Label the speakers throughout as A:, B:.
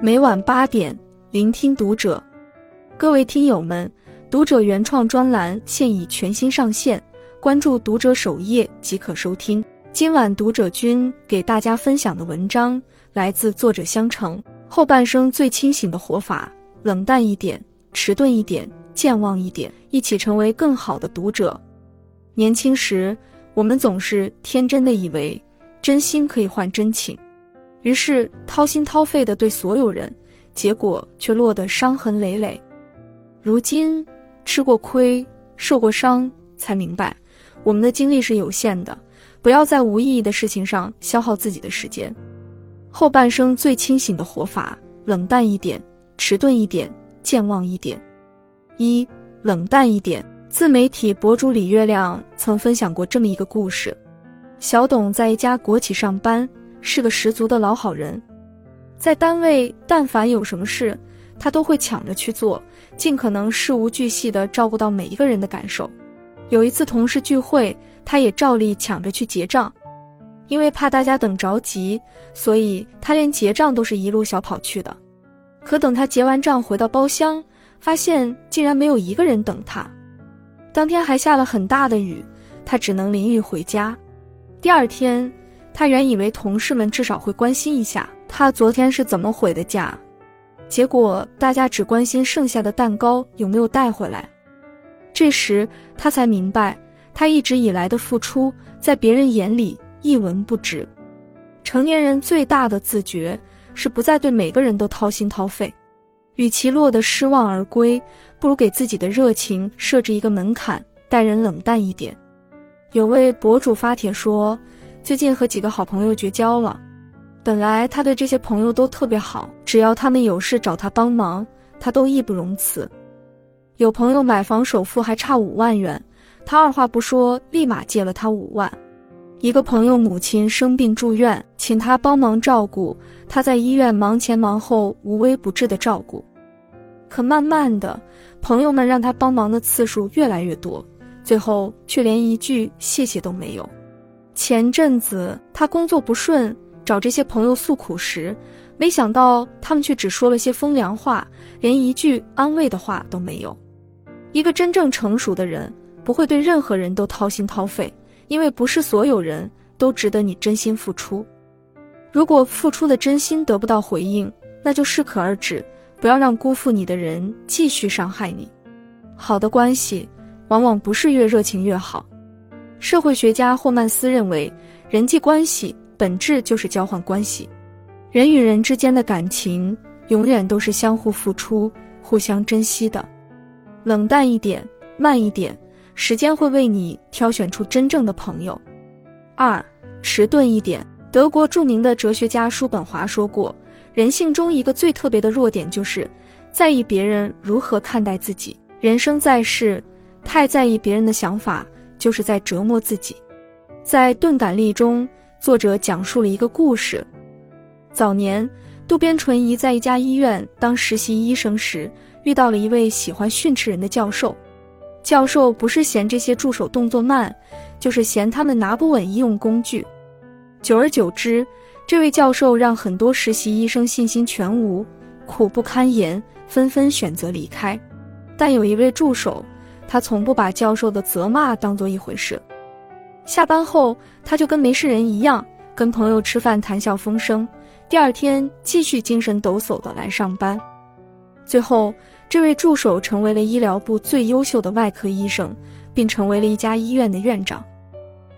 A: 每晚八点，聆听读者。各位听友们，读者原创专栏现已全新上线，关注读者首页即可收听。今晚读者君给大家分享的文章来自作者香橙。后半生最清醒的活法：冷淡一点，迟钝一点，健忘一点，一起成为更好的读者。年轻时，我们总是天真的以为真心可以换真情。于是掏心掏肺的对所有人，结果却落得伤痕累累。如今吃过亏、受过伤，才明白我们的精力是有限的，不要在无意义的事情上消耗自己的时间。后半生最清醒的活法：冷淡一点，迟钝一点，健忘一点。一冷淡一点。自媒体博主李月亮曾分享过这么一个故事：小董在一家国企上班。是个十足的老好人，在单位但凡有什么事，他都会抢着去做，尽可能事无巨细地照顾到每一个人的感受。有一次同事聚会，他也照例抢着去结账，因为怕大家等着急，所以他连结账都是一路小跑去的。可等他结完账回到包厢，发现竟然没有一个人等他。当天还下了很大的雨，他只能淋雨回家。第二天。他原以为同事们至少会关心一下他昨天是怎么回的家，结果大家只关心剩下的蛋糕有没有带回来。这时他才明白，他一直以来的付出在别人眼里一文不值。成年人最大的自觉是不再对每个人都掏心掏肺，与其落得失望而归，不如给自己的热情设置一个门槛，待人冷淡一点。有位博主发帖说。最近和几个好朋友绝交了，本来他对这些朋友都特别好，只要他们有事找他帮忙，他都义不容辞。有朋友买房首付还差五万元，他二话不说立马借了他五万。一个朋友母亲生病住院，请他帮忙照顾，他在医院忙前忙后，无微不至的照顾。可慢慢的，朋友们让他帮忙的次数越来越多，最后却连一句谢谢都没有。前阵子他工作不顺，找这些朋友诉苦时，没想到他们却只说了些风凉话，连一句安慰的话都没有。一个真正成熟的人，不会对任何人都掏心掏肺，因为不是所有人都值得你真心付出。如果付出的真心得不到回应，那就适可而止，不要让辜负你的人继续伤害你。好的关系，往往不是越热情越好。社会学家霍曼斯认为，人际关系本质就是交换关系。人与人之间的感情永远都是相互付出、互相珍惜的。冷淡一点，慢一点，时间会为你挑选出真正的朋友。二，迟钝一点。德国著名的哲学家叔本华说过，人性中一个最特别的弱点就是在意别人如何看待自己。人生在世，太在意别人的想法。就是在折磨自己。在《钝感力》中，作者讲述了一个故事。早年，渡边淳一在一家医院当实习医生时，遇到了一位喜欢训斥人的教授。教授不是嫌这些助手动作慢，就是嫌他们拿不稳医用工具。久而久之，这位教授让很多实习医生信心全无，苦不堪言，纷纷选择离开。但有一位助手。他从不把教授的责骂当做一回事。下班后，他就跟没事人一样，跟朋友吃饭，谈笑风生。第二天，继续精神抖擞的来上班。最后，这位助手成为了医疗部最优秀的外科医生，并成为了一家医院的院长。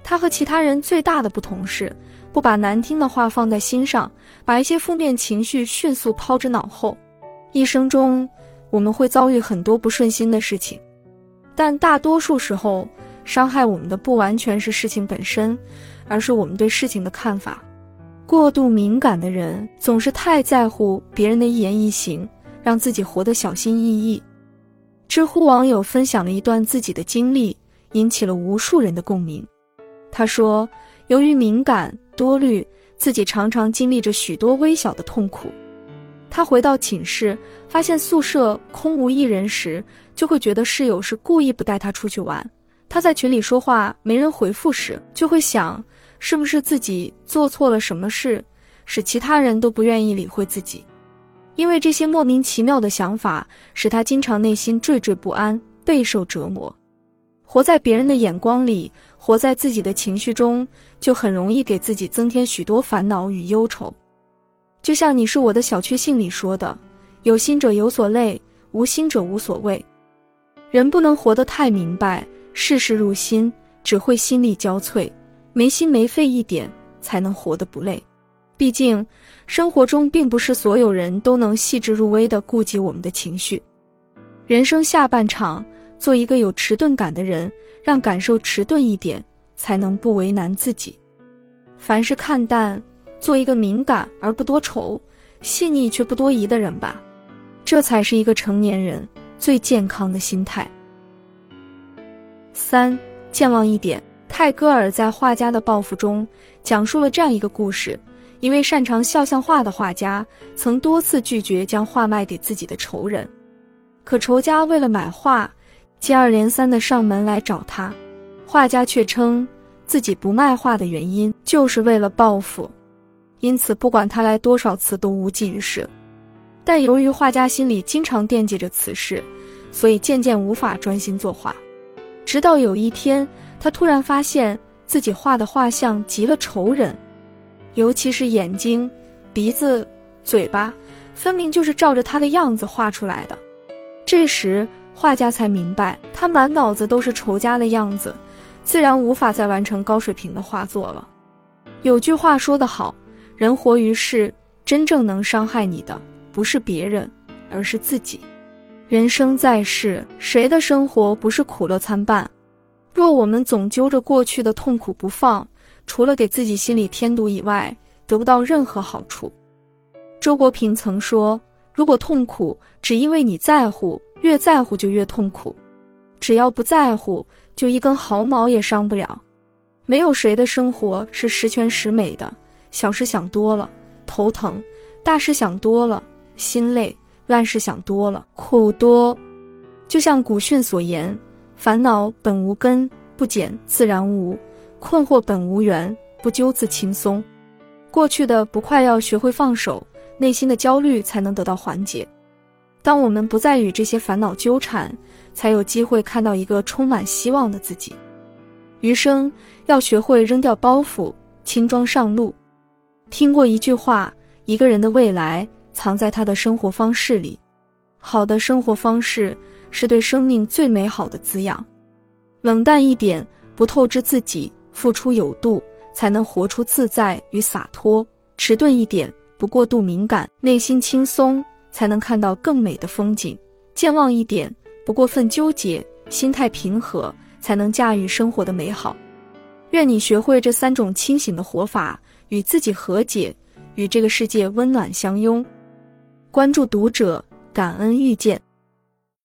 A: 他和其他人最大的不同是，不把难听的话放在心上，把一些负面情绪迅速抛之脑后。一生中，我们会遭遇很多不顺心的事情。但大多数时候，伤害我们的不完全是事情本身，而是我们对事情的看法。过度敏感的人总是太在乎别人的一言一行，让自己活得小心翼翼。知乎网友分享了一段自己的经历，引起了无数人的共鸣。他说，由于敏感多虑，自己常常经历着许多微小的痛苦。他回到寝室，发现宿舍空无一人时，就会觉得室友是故意不带他出去玩。他在群里说话没人回复时，就会想，是不是自己做错了什么事，使其他人都不愿意理会自己。因为这些莫名其妙的想法，使他经常内心惴惴不安，备受折磨。活在别人的眼光里，活在自己的情绪中，就很容易给自己增添许多烦恼与忧愁。就像你是我的小确幸里说的：“有心者有所累，无心者无所谓。”人不能活得太明白，事事入心，只会心力交瘁，没心没肺一点，才能活得不累。毕竟，生活中并不是所有人都能细致入微地顾及我们的情绪。人生下半场，做一个有迟钝感的人，让感受迟钝一点，才能不为难自己。凡事看淡，做一个敏感而不多愁、细腻却不多疑的人吧。这才是一个成年人最健康的心态。三，健忘一点。泰戈尔在《画家的报复》中讲述了这样一个故事。一位擅长肖像画的画家，曾多次拒绝将画卖给自己的仇人，可仇家为了买画，接二连三的上门来找他，画家却称自己不卖画的原因就是为了报复，因此不管他来多少次都无济于事。但由于画家心里经常惦记着此事，所以渐渐无法专心作画。直到有一天，他突然发现自己画的画像极了仇人。尤其是眼睛、鼻子、嘴巴，分明就是照着他的样子画出来的。这时，画家才明白，他满脑子都是仇家的样子，自然无法再完成高水平的画作了。有句话说得好：“人活于世，真正能伤害你的，不是别人，而是自己。”人生在世，谁的生活不是苦乐参半？若我们总揪着过去的痛苦不放，除了给自己心里添堵以外，得不到任何好处。周国平曾说：“如果痛苦只因为你在乎，越在乎就越痛苦；只要不在乎，就一根毫毛也伤不了。没有谁的生活是十全十美的，小事想多了头疼，大事想多了心累，万事想多了苦多。就像古训所言：‘烦恼本无根，不减自然无。’”困惑本无缘，不揪自轻松。过去的不快要学会放手，内心的焦虑才能得到缓解。当我们不再与这些烦恼纠缠，才有机会看到一个充满希望的自己。余生要学会扔掉包袱，轻装上路。听过一句话：一个人的未来藏在他的生活方式里。好的生活方式是对生命最美好的滋养。冷淡一点，不透支自己。付出有度，才能活出自在与洒脱；迟钝一点，不过度敏感，内心轻松，才能看到更美的风景；健忘一点，不过分纠结，心态平和，才能驾驭生活的美好。愿你学会这三种清醒的活法，与自己和解，与这个世界温暖相拥。关注读者，感恩遇见。